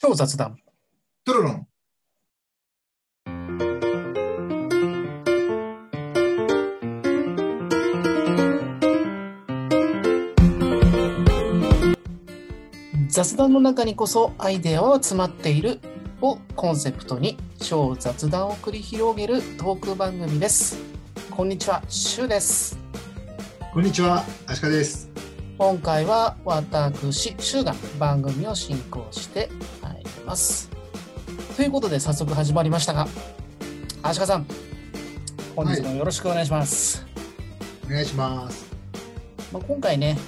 超雑談。トロロン。雑談の中にこそアイデアは詰まっているをコンセプトに超雑談を繰り広げるトーク番組です。こんにちは、シュウです。こんにちは、アシカです。今回は私、シュウが番組を進行してます。ということで早速始まりましたが、アシカさん、本日もよろしくお願いします。お願いします。まあ、今回ね、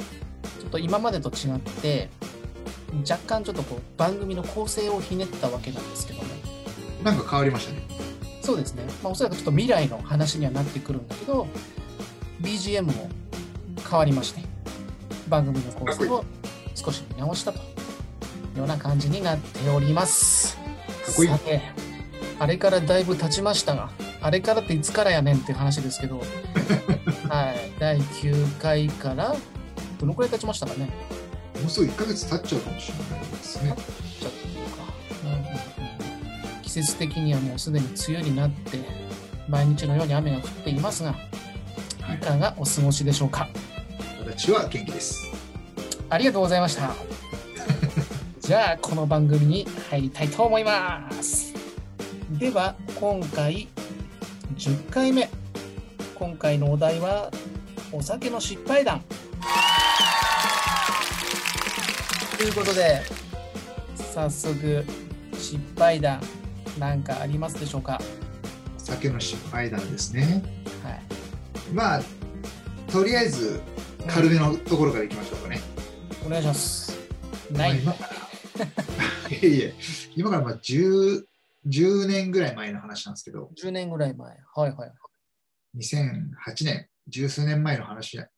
ちょっと今までと違って、若干ちょっとこう番組の構成をひねったわけなんですけども、なんか変わりましたね。そうですね、まあ、おそらくちょっと未来の話にはなってくるんだけど、BGM も変わりまして、番組の構成を少し見直したとような感じになっております。かっこいい。さて、あれからだいぶ経ちましたが、あれからっていつからやねんっていう話ですけど、はい、第9回から、どのくらい経ちましたかね？もうすぐ1ヶ月経っちゃうかもしれないですね。ちょっというか、うん季節的にはもうすでに梅雨になって毎日のように雨が降っていますがはい。いかがお過ごしでしょうか？私は元気です。ありがとうございましたじゃあこの番組に入りたいと思いますでは今回10回目今回のお題はお酒の失敗談ということで早速失敗談なんかありますでしょうか？お酒の失敗談ですね。はいまあ、とりあえず軽めのところからいきましょうかね。お願いしますないまあ。いえいえ、今からまあ 10, 10年ぐらい前の話なんですけど、10年ぐらい前。はいはい。2008年、十数年前の話で、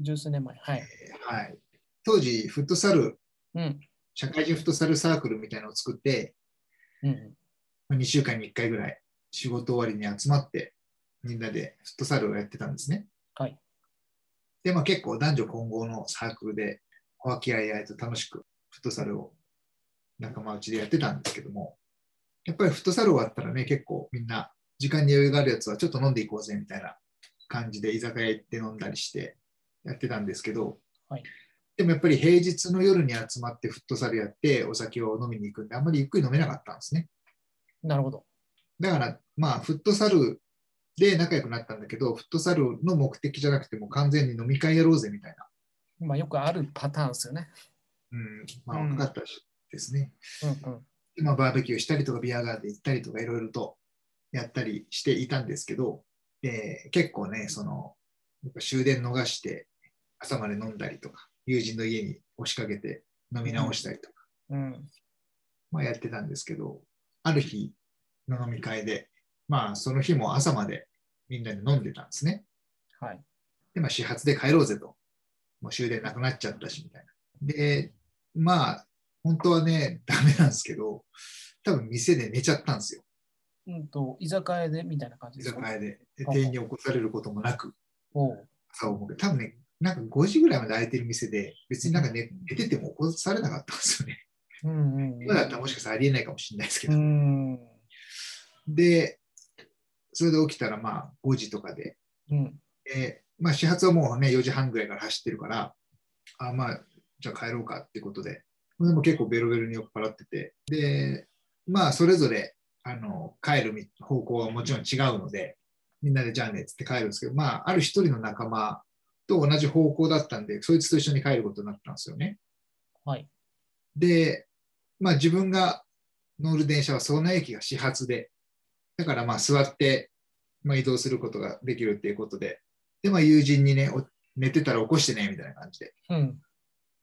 十数年前。はい。はい。当時、フットサル、うん。社会人フットサルサークルみたいなのを作って、うん2週間に1回ぐらい仕事終わりに集まってみんなでフットサルをやってたんですね。はい。で、まあ、結構男女混合のサークルで和気あいあいと楽しくフットサルを仲間内でやってたんですけども、やっぱりフットサル終わったらね、結構みんな時間に余裕があるやつはちょっと飲んでいこうぜみたいな感じで居酒屋行って飲んだりしてやってたんですけど、はい。でもやっぱり平日の夜に集まってフットサルやってお酒を飲みに行くんで、あんまりゆっくり飲めなかったんですね。なるほど。だから、まあ、フットサルで仲良くなったんだけど、フットサルの目的じゃなくても完全に飲み会やろうぜみたいな。まあよくあるパターンですよね。うん、まあ、うん若かったしですね。うんうんでまあ、バーベキューしたりとか、ビアガーデン行ったりとか、いろいろとやったりしていたんですけど、で結構ね、その、やっぱ終電逃して朝まで飲んだりとか、友人の家に押しかけて飲み直したりとか、うんまあ、やってたんですけど、ある日の飲み会で、まあ、その日も朝までみんなで飲んでたんですね。はいで、まあ、始発で帰ろうぜと。もう終電なくなっちゃったし、みたいな。で、まあ、本当はね、ダメなんですけど、多分店で寝ちゃったんですよ。うんと居酒屋でみたいな感じ居ですか？酒屋で。で店員に起こされることもなく、朝を向け多分ね、なんか5時ぐらいまで空いてる店で、別になんか寝寝てても起こされなかったんですよね。うんうん今だったらもしかしたらありえないかもしれないですけうど。ん。で、それで起きたらまあ5時とかで、うん。でまあ、始発はもうね、4時半ぐらいから走ってるから、あまあ、じゃあ帰ろうかってことで、でも結構ベロベロに酔っ払ってて、で、まあ、それぞれあの帰るみ方向はもちろん違うので、みんなでじゃあねっつって帰るんですけど、まあ、ある一人の仲間と同じ方向だったんで、そいつと一緒に帰ることになったんですよね。はいで、まあ、自分が乗る電車はその駅が始発で、だからまあ座って、まあ、移動することができるっていうことで、で、まあ、友人にね、お寝てたら起こしてね、みたいな感じで。うん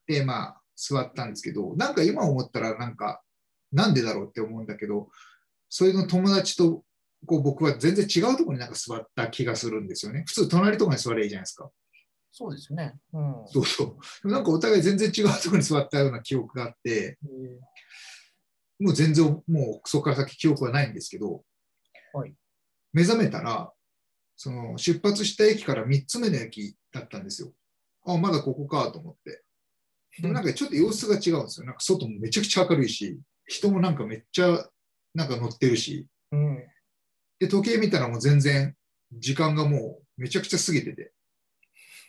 で、まあ、座ったんですけど、なんか今思ったら、なんか、なんでだろうって思うんだけど、それの友達とこう僕は全然違うところになんか座った気がするんですよね。普通、隣とかに座ればいいじゃないですか。そうですよねうんそうそう。なんかお互い全然違うところに座ったような記憶があって、えもう全然もうそこから先記憶はないんですけど、はい目覚めたら、その出発した駅から3つ目の駅だったんですよ。あ、まだここかと思って。でもなんかちょっと様子が違うんですよ。なんか外もめちゃくちゃ明るいし、人もなんかめっちゃなんか乗ってるし、うん。で、時計見たらもう全然時間がもうめちゃくちゃ過ぎてて、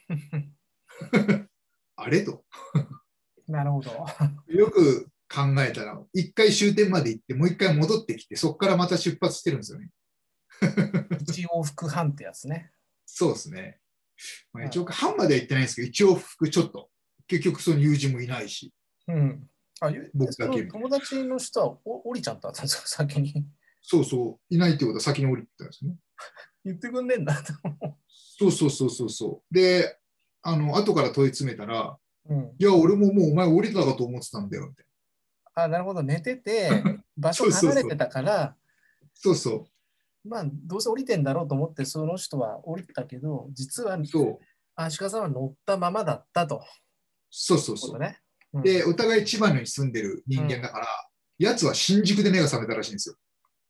あれ？と。なるほど。よく考えたら、一回終点まで行って、もう一回戻ってきて、そこからまた出発してるんですよね。一往復半ってやつね。そうですね。まあ、一応、半までは行ってないんですけど、一応服ちょっと。結局、その友人もいないし、うん。あ、ゆ僕だけ友達の人はお降りちゃったんですか、先に。そうそう、いないってことは先に降りてたんですね。言ってくんねえんだと。そうそうそうそうそう。で、あの、後から問い詰めたら、うん。いや、俺ももうお前降りたかと思ってたんだよ、みたいな。あ、なるほど。寝てて、場所そうそうそう離れてたから、そうそまあ、どうせ降りてんだろうと思って、その人は降りたけど、実はう、、そう、足利さんは乗ったままだったと。そうそうそう。ね。うんで、お互い千葉に住んでる人間だから、やつは新宿で目が覚めたらしいんですよ。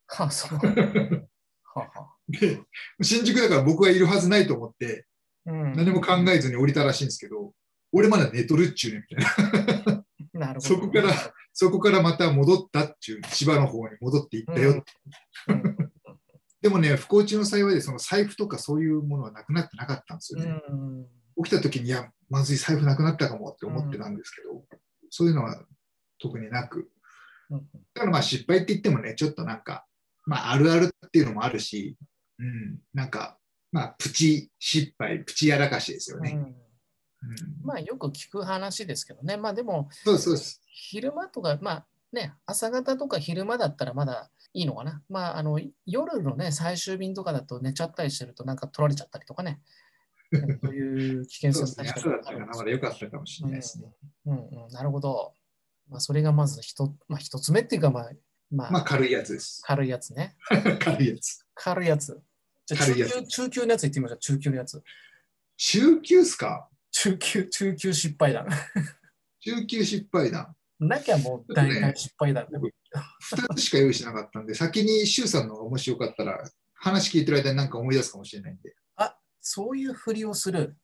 はあ、そう。はあはで、新宿だから僕はいるはずないと思って、あ。うん。何も考えずに降りたらしいんですけど、俺まだ寝とるっちゅうねみたいな。なるほど。そこからそこからまた戻ったっちゅう、千葉の方に戻っていったよ。うんでもね、不幸中の幸いで、その財布とかそういうものはなくなってなかったんですよね。うん。起きた時に、いや、まずい財布なくなったかもって思ってたんですけど、そういうのは特になく。うんだからまあ失敗って言ってもね、ちょっとなんか、まああるあるっていうのもあるし、うん、なんか、まあプチ失敗、プチやらかしですよね。うんうんまあ、よく聞く話ですけどね。まあ、でも、そうそう。昼間とか、まあね、朝方とか昼間だったらまだいいのかな。まあ、あの夜のね、最終便とかだと寝ちゃったりしてると、なんか取られちゃったりとかね。そういう危険そう性ですだったらあるんですまだ良かったかもしれないですね。うんうん、なるほど。まあ、それがまず一,、まあ、一つ目っていうか、まあ、まあ、まあ軽いやつです。軽いやつね。軽いやつ。軽いやつ。じゃ中級、中級のやつ言ってみましょう。中級のやつ。中級っすか？中級、中級失敗談。中級失敗談。なきゃもう大体失敗談で。2つしか用意しなかったんで、先に周さんの方がもしよかったら、話聞いてる間に何か思い出すかもしれないんで。あそういうふりをする。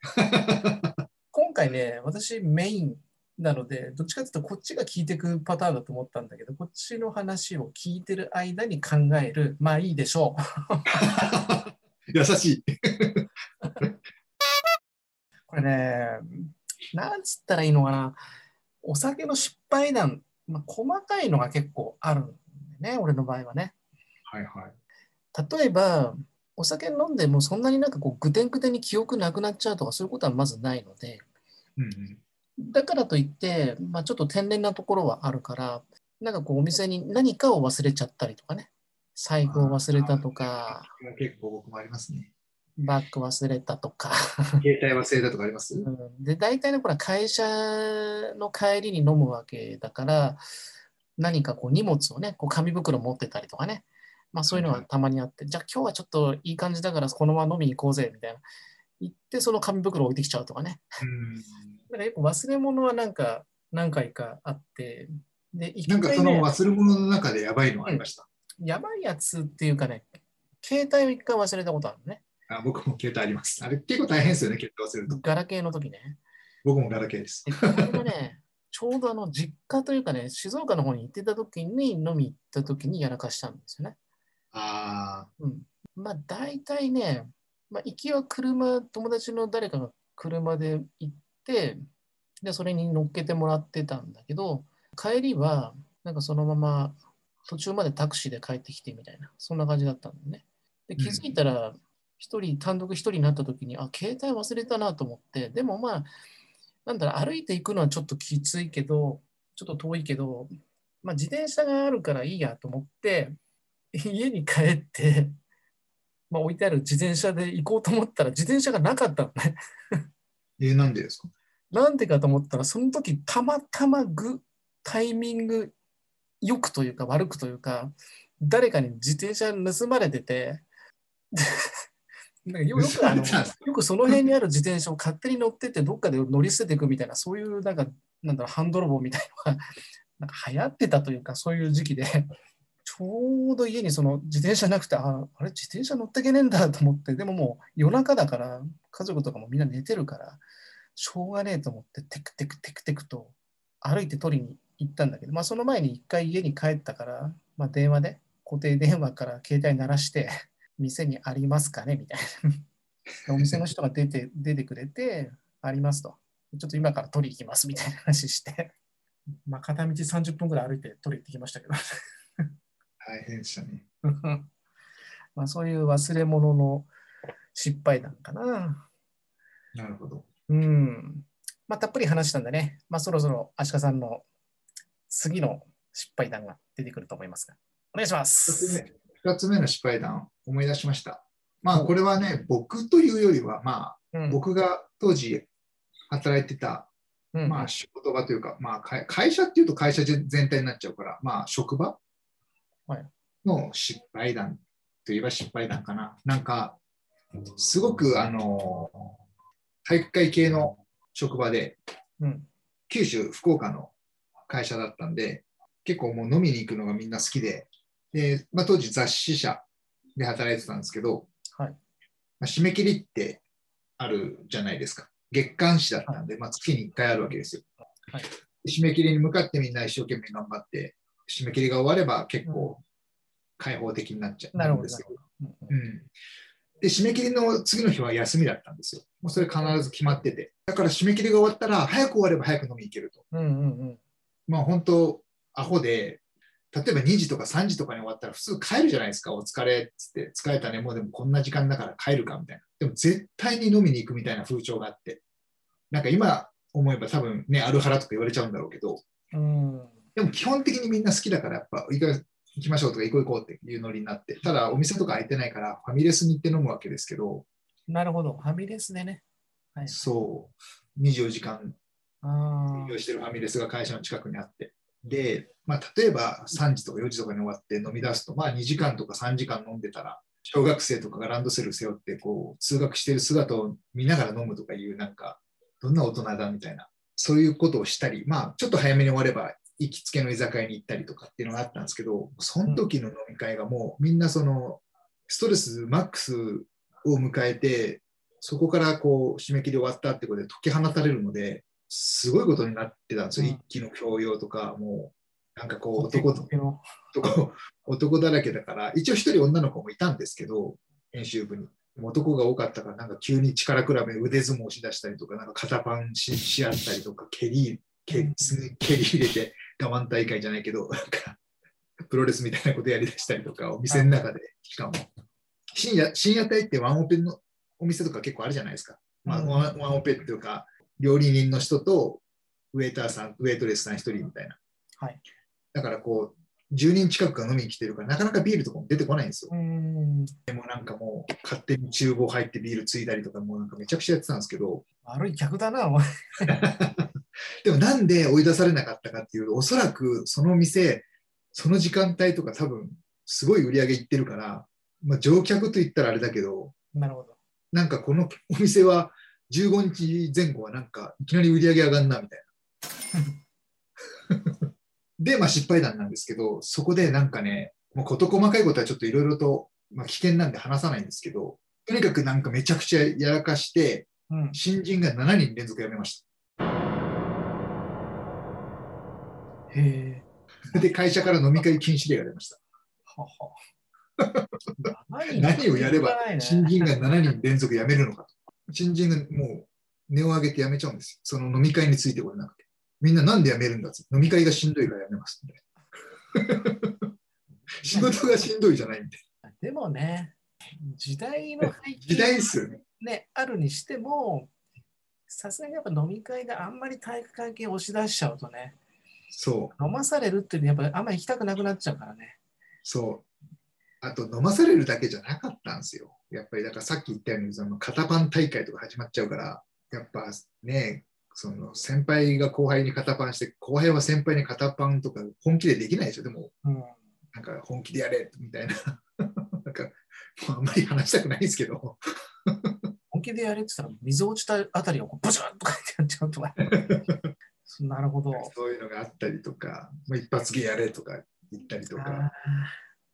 今回ね、私メインなので、どっちかというとこっちが聞いていくパターンだと思ったんだけど、こっちの話を聞いてる間に考える。まあいいでしょう。優しい。これね、なんつったらいいのかな。お酒の失敗談、まあ、細かいのが結構あるんだよね、俺の場合はね。はいはい。例えば、お酒飲んでもそんなになんかこうぐてんぐてんに記憶なくなっちゃうとかそういうことはまずないので、うんうん。だからといって、まあ、ちょっと天然なところはあるから、なんかこうお店に何かを忘れちゃったりとかね、財布を忘れたとか、結構僕もありますね。バッグ忘れたとか、携帯忘れたとかあります？うん。で大体ね、ほら会社の帰りに飲むわけだから、何かこう荷物をね、こう紙袋持ってたりとかね、まあ、そういうのがたまにあって、じゃあ今日はちょっといい感じだからこのまま飲みに行こうぜみたいな。言って、その紙袋置いてきちゃうとかね。うんだからよく忘れ物はなんか何回かあって、で、一なんかその忘れ物の中でやばいのがありました？やばいやつっていうかね、携帯を一回忘れたことあるのね。あ僕も携帯あります。あれ結構大変ですよね、携帯忘れると。ガラケーの時ね。僕もガラケーです。でこね、ちょうどあの実家というかね、静岡の方に行ってた時に飲み行った時にやらかしたんですよね。あうん。まあ大体ね、まあ、行きは車、友達の誰かが車で行って、で、それに乗っけてもらってたんだけど、帰りは、なんかそのまま途中までタクシーで帰ってきてみたいな、そんな感じだったんだよね。で、気づいたら、一人、単独一人になった時に、あ、携帯忘れたなと思って、でもまあ、なんだろう、歩いていくのはちょっときついけど、ちょっと遠いけど、まあ自転車があるからいいやと思って、家に帰って、まあ、置いてある自転車で行こうと思ったら自転車がなかったのね。ー えーなんでですか？なんでかと思ったらその時たまたまぐタイミングよくというか悪くというか誰かに自転車盗まれててで なんかよよくあのよくその辺にある自転車を勝手に乗ってってどっかで乗り捨てていくみたいなそういうなんかなんだろうハンドル棒みたいのがなんか流行ってたというかそういう時期でちちょうど家にその自転車なくてああれ自転車乗ってけねえんだと思ってでももう夜中だから家族とかもみんな寝てるからしょうがねえと思ってテクテクテクテクと歩いて取りに行ったんだけど、まあ、その前に一回家に帰ったから、まあ、電話で、固定電話から携帯鳴らして、店にありますかねみたいな。お店の人が出て出てくれて、ありますと。ちょっと今から取り行きますみたいな話して、まあ、片道30分ぐらい歩いて取り行ってきましたけど。大変でしたね。まあそういう忘れ物の失敗談かな。なるほど。うん。まあたっぷり話したんでね、まあそろそろ足利さんの次の失敗談が出てくると思いますが。お願いしま2つす。目 ,2 つ目の失敗談を思い出しました。まあこれはね、僕というよりは、まあうん僕が当時働いてた、うんまあ仕事場というか、まあ会会社っていうと会社全体になっちゃうから、まあ職場はいの失敗談といえば失敗談かな。なんか、すごくあの、体育会系の職場で、うん九州、福岡の会社だったんで、結構もう飲みに行くのがみんな好きで、でまあ、当時雑誌社で働いてたんですけど、はいまあ、締め切りってあるじゃないですか。月刊誌だったんで、まあ、月に1回あるわけですよ。はい締め切りに向かってみんな一生懸命頑張って、締め切りが終われば結構開放的になっちゃうんですよ。うんうんで、締め切りの次の日は休みだったんですよ。もうそれ必ず決まってて。だから締め切りが終わったら、早く終われば早く飲みに行けると。うんうんうんまあ本当、アホで、例えば2時とか3時とかに終わったら普通帰るじゃないですか。お疲れっつって、疲れたね、もうでもこんな時間だから帰るかみたいな。でも絶対に飲みに行くみたいな風潮があって。なんか今思えば多分ね、アルハラとか言われちゃうんだろうけど、うんでも基本的にみんな好きだから、やっぱ行か行きましょうとか行こう行こうっていうノリになって、ただお店とか開いてないから、ファミレスに行って飲むわけですけど、なるほど。ファミレスでね。はい。そう、24時間あ営業してるファミレスが会社の近くにあって、で、まあ、例えば3時とか4時とかに終わって飲み出すと、まあ、2時間とか3時間飲んでたら、小学生とかがランドセル背負ってこう通学してる姿を見ながら飲むとかいう、なんか、どんな大人だみたいな、そういうことをしたり、まあ、ちょっと早めに終われば、行きつけの居酒屋に行ったりとかっていうのがあったんですけど、その時の飲み会がもうみんなそのストレスマックスを迎えて、そこからこう締め切り終わったってことで解き放たれるので、すごいことになってたんですよ、うん一気の教養とか、もうなんかこうあ。男男男だらけだから、一応一人女の子もいたんですけど、編集部に。男が多かったから、なんか急に力比べ、腕相撲しだしたりとか、なんか肩パンしし合ったりとか、蹴り、蹴うん蹴り入れて我慢大会じゃないけど、なんかプロレスみたいなことやりだしたりとか、お店の中で、しかも、深夜深夜帯ってワンオペのお店とか結構あるじゃないですか。まあ、うんワンワンオペっていうか、料理人の人とウェイターさん、ウェイトレスさん一人みたいな。はい。だからこう、10人近くが飲みに来てるから、なかなかビールとかも出てこないんですよ。うん。でもなんかもう、勝手に厨房入ってビールついだりとか、もうなんかめちゃくちゃやってたんですけど、悪い客だな、お前。でもなんで追い出されなかったかっていうと、おそらくその店、その時間帯とか多分、すごい売り上げいってるから、まあ、乗客と言ったらあれだけど、なるほど。なんかこのお店は15日前後はなんかいきなり売り上げ上がんなみたいな。で、まあ失敗談なんですけど、そこでなんかね、もう事細かいことはちょっといろいろと、まあ、危険なんで話さないんですけど、とにかくなんかめちゃくちゃやらかして、うん。新人が7人連続辞めましへ。で、会社から飲み会禁止令が出ました。はは。何をやれば新人がが7人連続辞めるのかと。新人がもう値を上げて辞めちゃうんですよ。その飲み会についてこれなくて。みんななんで辞めるんだって飲み会がしんどいから辞めますみたいな。仕事がしんどいじゃないみたいでもね、時代の背景な。時代ですよね。ね、あるにしても、さすがにやっぱ飲み会があんまり体育会系押し出しちゃうとね、そ飲まされるっていうのはやっぱあんまり行きたくなくなっちゃうからね。う、そう。あと飲まされるだけじゃなかったんですよ。やっぱりだからさっき言ったようにその肩パン大会とか始まっちゃうから、やっぱね、その先輩が後輩に肩パンして、後輩は先輩に肩パンとか本気でできないでしょ。でもうん。なんか本気でやれみたいな。なんか、もうあんまり話したくないんですけど、本気でやれって言ったら、水落ちたあたりをこうブシュッとかってやっちゃうとか。なるほど。そういうのがあったりとか、もう一発芸やれとか言ったりとあか、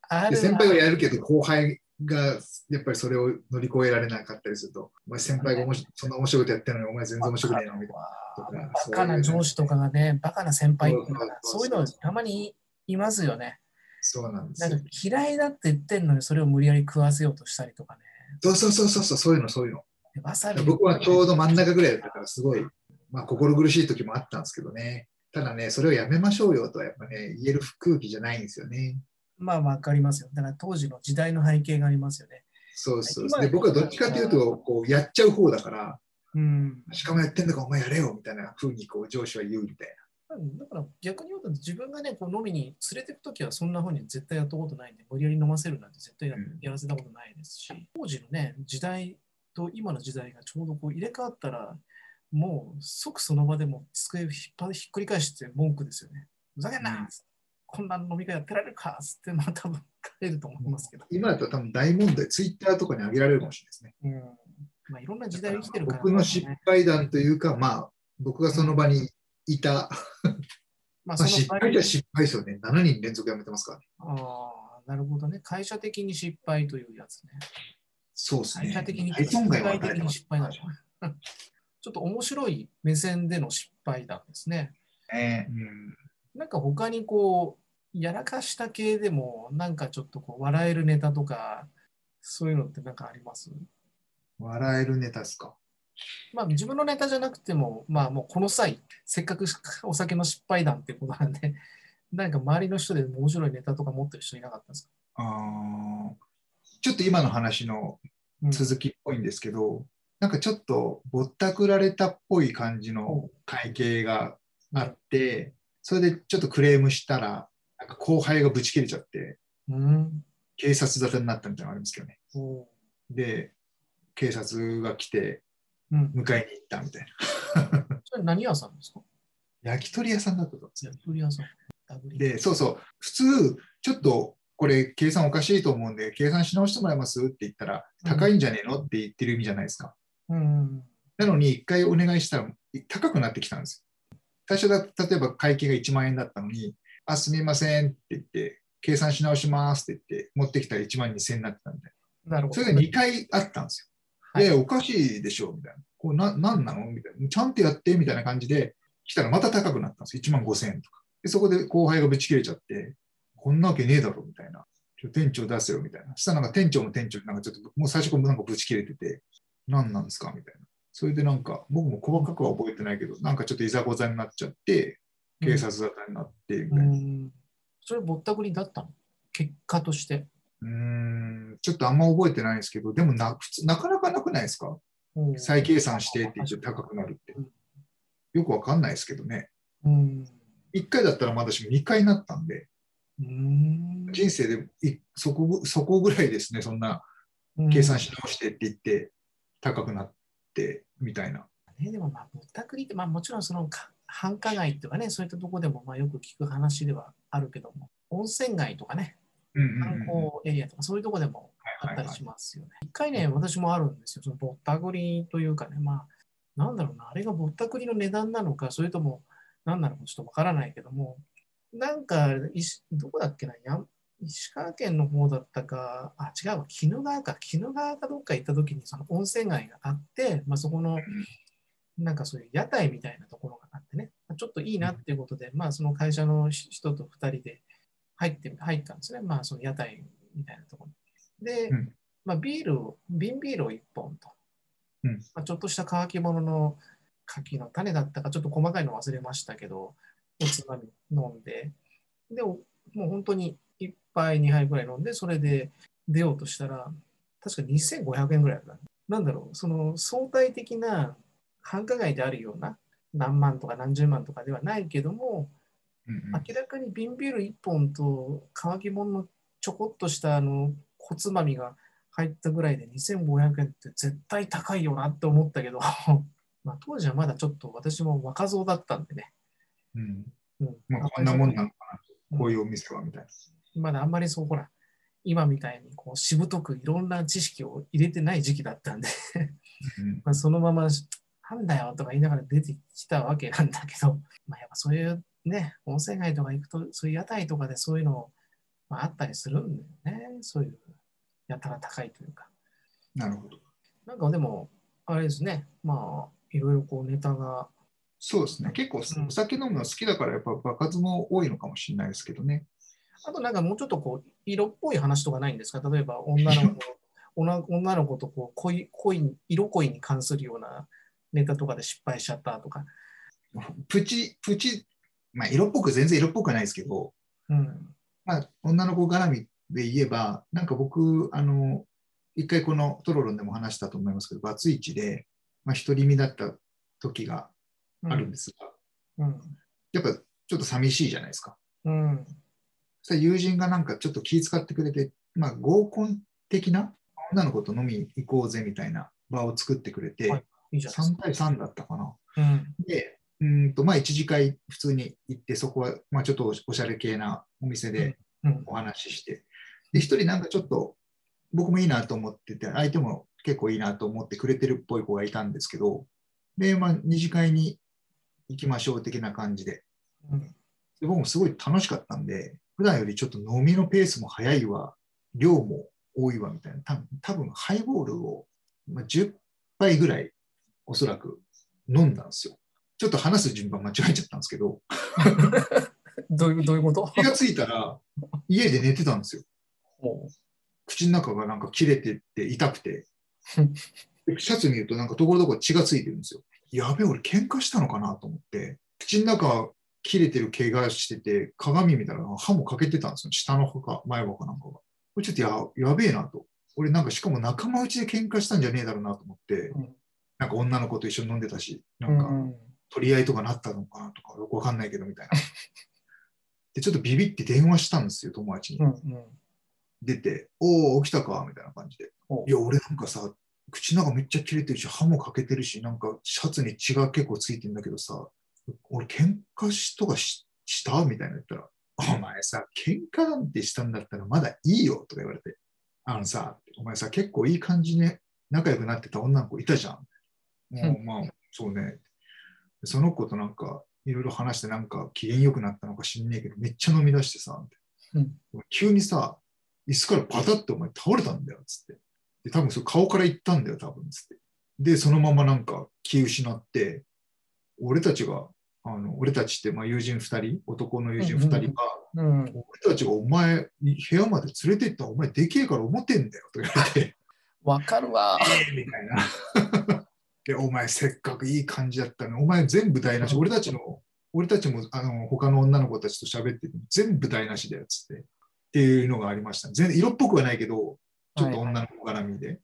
あるで先輩はやるけど、後輩がやっぱりそれを乗り越えられなかったりすると、お前先輩がおもしそんな面白いことやってるのに、お前全然面白くねえなみたいな。バカな上司とかがね、バカな先輩っていうのがそそういうのたまにいますよね。そうなんですよなんか。嫌いだって言ってんのにそれを無理やり食わせようとしたりとかね。そうそうそうそうそう、そういうの、そういうの。でわさび僕はちょうど真ん中ぐらいだったから、すごい、まあ、心苦しい時もあったんですけどね。ただね、それをやめましょうよとはやっぱね、言える空気じゃないんですよね。まあわかりますよ。だから当時の時代の背景がありますよね。そうそう今で僕はどっちかというと、こうやっちゃう方だから、うん。しかもやってんだからお前やれよみたいな風にこう上司は言うみたいだから逆に言うと自分がね、こう飲みに連れてくときはそんな風に絶対やったことないんで、無理やり飲ませるなんて絶対や,、らせたことないですし、当時のね、時代と今の時代がちょうどこう入れ替わったら、もう即その場でも机をひっぱひっくり返して文句ですよね。ふざけんな、うんこんな飲み会やってられるかっつって、まあ多分帰ると思いますけど。な。今だと多分大問題、ツイッターとかに上げられるかもしれないですね。うんまあ、いろんな時代を生きてるから、僕の失敗談というか、まあ、僕がその場にいた、まあ、まあ、失敗じゃ失敗ですよね。7人連続辞めてますからね。ああ、なるほどね。会社的に失敗というやつね。そうですね。会社的に大損害は社会的に失敗なんだ。ちょっと面白い目線での失敗談ですね。ね。うん。なんか他にこう、やらかした系でも、なんかちょっとこう、笑えるネタとか、そういうのってなんかあります？笑えるネタですか？まあ自分のネタじゃなくても、まあもうこの際、せっかくお酒の失敗談ってことなんで、なんか周りの人で面白いネタとか持ってる人いなかったですか、あー。ちょっと今の話のうん続きっぽいんですけど、なんかちょっとぼったくられたっぽい感じの会計があって、それでちょっとクレームしたら、なんか後輩がブチ切れちゃって、うん。警察沙汰になったみたいなのがありますけどね。おで、警察が来てうん。迎えに行ったみたいな。それ何屋さんですか？焼き鳥屋さんだったと思うんですよ焼き鳥屋さん。で、そうそう、普通、ちょっとこれ計算おかしいと思うんで、計算し直してもらえます？って言ったら、うん高いんじゃねえの？って言ってる意味じゃないですか。うん。なのに、一回お願いしたら高くなってきたんですよ。最初だ、例えば会計が1万円だったのに、あ、すみませんって言って、計算し直しますって言って、持ってきたら1万2000円になってたんで、なるほど。それが2回あったんですよ。はいで、おかしいでしょみたいな。これな、なんなのみたいな。ちゃんとやってみたいな感じで、来たらまた高くなったんですよ。1万5000円とか。で、そこで後輩がぶち切れちゃって、こんなわけねえだろみたいな。ちょ店長出せよみたいな。そしたらなんか店長も店長でなんかちょっと、もう最初からなんかぶち切れてて、何なんですか？みたいな。それでなんか、僕も細かくは覚えてないけど、なんかちょっといざこざになっちゃって、警察沙汰になって、みたういな。ん。それぼったくりだったの？結果として。うーん、ちょっとあんま覚えてないんですけど、でもな普通なかなかなくないですか？うん再計算してって言って高くなるってうん。よくわかんないですけどね。うん。1回だったらまだしも2回になったんで、うん。人生でいそこぐそこぐらいですね、そんな計算し直してって言って高くなってみたいな。ね、でもまあぼったくりって、まあ、もちろんそのか繁華街とかね、そういったところでもまあよく聞く話ではあるけども、温泉街とかね、観光エリアとかそういうところでもあったりしますよね。一回ね、私もあるんですよ。そのぼったくりというかね、まあ、なんだろうな、あれがぼったくりの値段なのか、それとも何なのかちょっとわからないけども、なんか、石どこだっけな、や石川県の方だったか、あ、違うわ、鬼怒川か、鬼怒川かどっか行った時にその温泉街があって、まあ、そこの、なんかそういう屋台みたいなところがあってね、ちょっといいなっていうことで、まあ、その会社の人と2人で入って、入ったんですね。まあ、その屋台みたいなところに。で、うん。まあ、ビールを、瓶ビールを1本と、うん。まあ、ちょっとした乾き物の柿の種だったか、ちょっと細かいの忘れましたけど、おつまみ飲んで、で、おもう本当に1杯、2杯ぐらい飲んで、それで出ようとしたら、確か2500円ぐらいだった。なんだろう、その相対的な繁華街であるような何万とか何十万とかではないけども、うんうん。明らかに瓶ビール1本と乾き物のちょこっとしたあの小つまみが入ったぐらいで2500円って絶対高いよなって思ったけど、まあ当時はまだちょっと私も若造だったんでね、うん。うん。まあ、こんなもんなのかな、こういうお店はみたいな。まだあんまりそうほら、今みたいにこうしぶとくいろんな知識を入れてない時期だったんで、うん まあそのまま、なんだよとか言いながら出てきたわけなんだけど、まあ、やっぱそういうね、温泉街とか行くと、そういう屋台とかでそういうのをまあ、あったりするんだよね。そういう、やたら高いというか。なるほど。なんかでも、あれですね、まあ、いろいろこうネタが、そうですね。結構うんお酒飲むの好きだから、やっぱ爆発も多いのかもしれないですけどね。あとなんかもうちょっとこう、色っぽい話とかないんですか？例えば女の子、女女の子とこう恋恋、色恋に関するようなネタとかで失敗しちゃったとか。プチ、プチ、まあ、色っぽく、全然色っぽくはないですけど、うん。まあ、女の子絡みで言えば、なんか僕、あの、一回このトロロンでも話したと思いますけど、バツイチで、まあ、独り身だった時があるんですが、うん。やっぱちょっと寂しいじゃないですか。うん。そ友人がなんかちょっと気遣ってくれて、まあ、合コン的な女の子と飲み行こうぜみたいな場を作ってくれて、はいいいじゃないです3か。対3だったかな。うん。で、うーんとまあ、一次会普通に行って、そこは、まあ、ちょっとおしゃれ系なお店でうん。お話しして、で、一人なんかちょっと僕もいいなと思ってて、相手も結構いいなと思ってくれてるっぽい子がいたんですけど、で、まあ、二次会に行きましょう的な感じで、うん。で僕もすごい楽しかったんで、普段よりちょっと飲みのペースも早いわ、量も多いわみたいな、多分多分ハイボールを、まあ、10杯ぐらいおそらく飲んだんですよ。ちょっと話す順番間違えちゃったんですけど、どういう、どういうこと？気がついたら家で寝てたんですよ。ほ口の中がなんか切れてって痛くて、でシャツ見るとなんかところどころ血がついてるんですよ。やべえ、俺喧嘩したのかなと思って、口の中切れてる怪我してて、鏡見たら歯も欠けてたんですよ。下の歯か前歯かなんかが。これちょっとややべえなと。俺なんかしかも仲間内で喧嘩したんじゃねえだろうなと思って、うんなんか女の子と一緒に飲んでたし、なうんかん。取り合いとかなったのかなとかよくわかんないけどみたいな。で、ちょっとビビって電話したんですよ、友達にう。ん。うん。出て、おお、起きたかみたいな感じで。ほいや、俺なんかさ、口の中めっちゃ切れてるし、歯も欠けてるし、なんかシャツに血が結構ついてんだけどさ、俺喧嘩しとかしした？みたいな言ったら、お前さ、喧嘩なんてしたんだったらまだいいよとか言われて、あのさ、お前さ、結構いい感じね、仲良くなってた女の子いたじゃん。もうまあ、そうね。その子となんか、いろいろ話して、なんか機嫌良くなったのか知んねえけど、めっちゃ飲み出してさ、うん急にさ、椅子からパタッてお前倒れたんだよ、つって。で、多分それ顔から行ったんだよ、多分、つって。で、そのままなんか気失って、俺たちが、あの俺たちってまあ友人2人、男の友人2人が、うんうん。俺たちがお前、部屋まで連れてったお前でけえから思ってんだよ、とか言われて。わかるわ。みたいな。で、お前せっかくいい感じだったのに、お前全部台無し、うん俺たちの、俺たちもあの他の女の子たちと喋ってて、全部台無しだよ、つって。っていうのがありました。全然色っぽくはないけど、ちょっと女の子絡みで。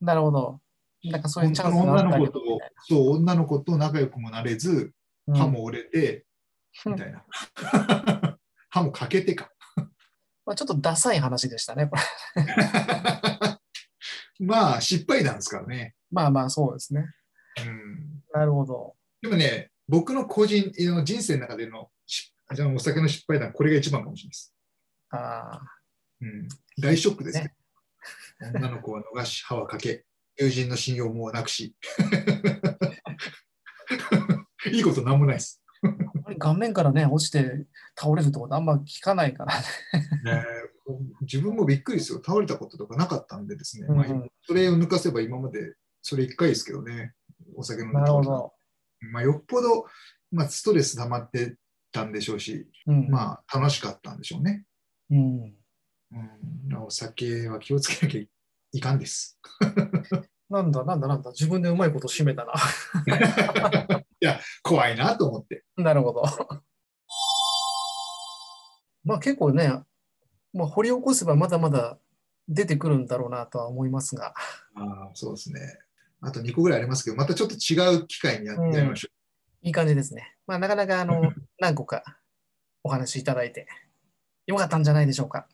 なるほど。なんかそういう本チャンスがあったり女の子と、そう、女の子と仲良くもなれず、歯も折れて、みたいな。歯も欠けてか。まあ、ちょっとダサい話でしたね、これ。まあ、失敗談ですからね。まあまあ、そうですね。うんなるほど。でもね、僕の個人の人生の中でのお酒の失敗談、これが一番かもしれないです。ああ、うん、大ショックですね。女の子は逃し、歯はかけ、友人の信用もなくし。いいことなんもないです。顔面からね、落ちて倒れるとことあんま聞かないからね。ね自分もびっくりですよ。倒れたこととかなかったんでですね。まあうんうんそれを抜かせば今までそれ1回ですけどね。お酒飲んで倒れた。まあ、よっぽど、まあ、ストレス溜まってたんでしょうし、うん。まあ楽しかったんでしょうね。うん。うん、お酒は気をつけなきゃいかんです。なんだなんだなんだ、自分でうまいこと締めたな。いや、怖いなと思って。なるほど。まあ結構ね、まあ、掘り起こせばまだまだ出てくるんだろうなとは思いますが。あそうですね。あと2個ぐらいありますけど、またちょっと違う機会にや,、うんやりましょいい感じですね。まあなかなかあの 何個かお話しいただいてよかったんじゃないでしょうか。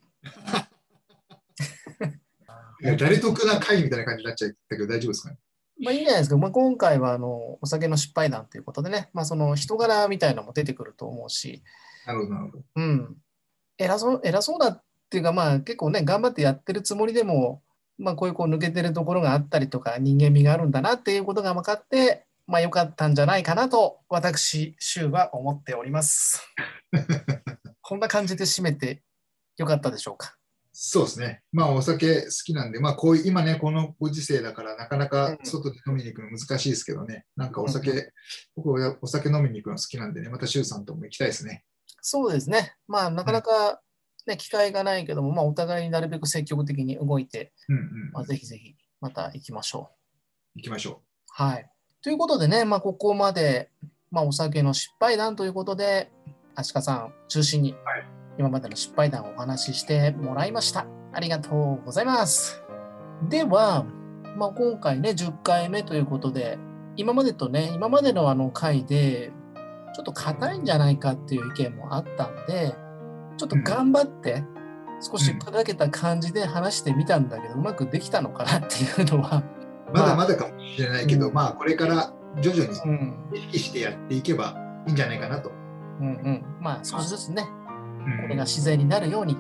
誰得な会みたいな感じになっちゃったけど、大丈夫ですかね。まあいいんじゃないですか。まあ、今回はあのお酒の失敗談ということでね、まあ、その人柄みたいなのも出てくると思うし、なるほど、なるほど。うん、偉そう偉そうだっていうか、まあ、結構ね、頑張ってやってるつもりでも、まあ、こういうこう抜けてるところがあったりとか、人間味があるんだなっていうことが分かって、まあ、よかったんじゃないかなと、私、シュウは思っております。こんな感じで締めてよかったでしょうか。そうですね。まあお酒好きなんで、まあこういう、今ね、このご時世だからなかなうかん外で飲みに行くの難しいですけどね。なんかお酒、うん僕はお酒飲みに行くの好きなんでね、また周さんとも行きたいですね。そうですね。まあ、なかなか、ね、機会がないけども、まあ、お互いになるべく積極的に動いて、うんうん。まあ、ぜひぜひ、また行きましょう。行きましょはい。ということでね、まあ、ここまで、まあ、お酒の失敗談ということで、アシカさん中心にはい、今までの失敗談をお話ししてもらいました。ありがとうございます。では、まあ、今回ね、10回目ということで、今までとね、今までのあの回で、ちょっと硬いんじゃないかっていう意見もあったんで、ちょっと頑張って、少し砕けた感じで話してみたんだけど、うまくできたのかなっていうのは、う。まだまだかもしれないけど、うんまあこれから徐々にうん、意識してやっていけばいいんじゃないかなと。うんうん。まあ少しずつね、うんこれが自然になるように、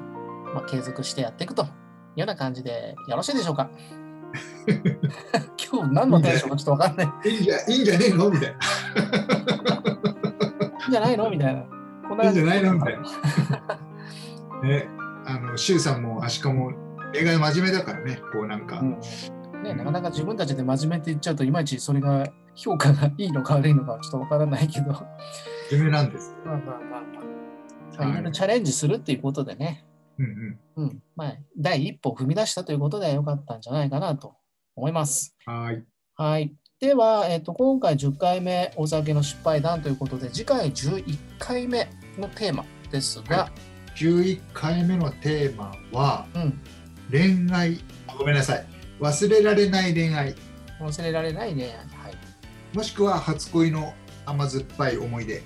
まあ、継続してやっていくというような感じでよろしいでしょうか？今日何のテンションかちょっとわかんない。いいんじゃいいんじゃねえの？みたいな。いいんじゃないの？みたいな。こんいいんじゃないの？みたいな。ね、あの、周さんもアシカも映画真面目だからね、こうなんか。うんね、なかなか自分たちで真面目って言っちゃうといまいちそれが評価がいいのか悪いのかはちょっとわからないけど、ま真面目なんです。あまあまあまあ、まあ、いろいろチャレンジするっていうことでね、うんうんまあ、第一歩を踏み出したということでよかったんじゃないかなと思います。うん。はい。はい。では、えっと今回10回目お酒の失敗談ということで次回11回目のテーマですが、11回目のテーマはうん、恋愛。ごめんなさい。忘れられない恋愛。忘れられない恋愛。はい。もしくは初恋の甘酸っぱい思い出。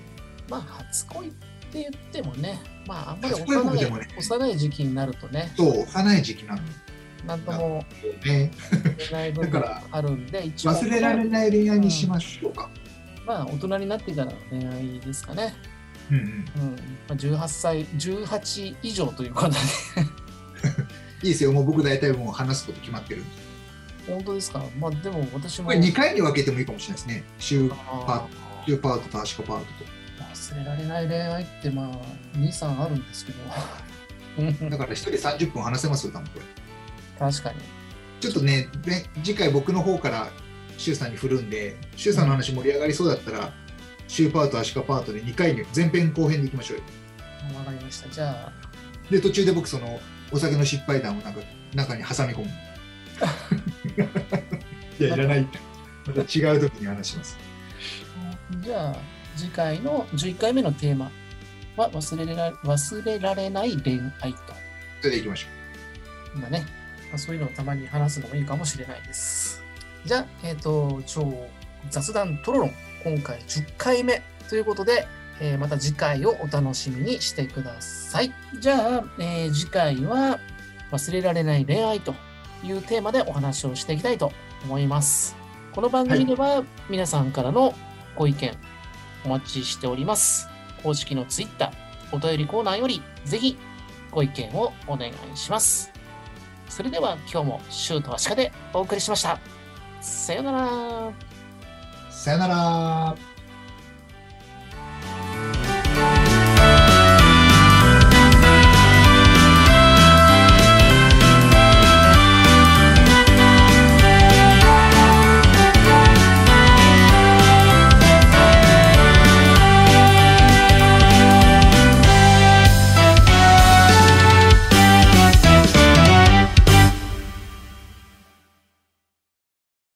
まあ、初恋って言ってもね、まあ、あんまり幼い,、ね幼い時期になるとね、そう、幼い時期なのなんともね。言えない部分だかがあるんで、一番忘れられない恋愛にしましょうか。まあ、大人になってからの恋愛ですかね。うんうん。うんまあ、18歳、18以上ということで、いいですよ。もう僕大体もう話すこと決まってるんで。本当ですか？まあ、でも私も。これ2回に分けてもいいかもしれないですね。週あ週パートとアシカパートー忘れられない恋愛って、まあ、2、3あるんですけど。だから1人30分話せますよ、多分これ。確かに。ちょっとね、ね次回僕の方から周さんに振るんで、周さんの話盛り上がりそうだったら、週パート、アシカパートで2回に前編後編でいきましょうよ。わかりました。じゃあ、で、途中で僕、そのお酒の失敗談をなんか中に挟み込む。いや、いらないって。また違う時に話します。じゃあ、次回の11回目のテーマは忘れら忘れられない恋愛と。それでいきましょ今ね、まあ、そういうのをたまに話すのもいいかもしれないです。じゃあ、えっ、と、超雑談トロロン、今回10回目ということで、えーまた次回をお楽しみにしてください。じゃあ、えー次回は忘れられない恋愛というテーマでお話をしていきたいと思います。この番組では皆さんからのご意見お待ちしております。公式の Twitter、お便りコーナーよりぜひご意見をお願いします。それでは今日もシュートはシカでお送りしました。さよなら。さよなら。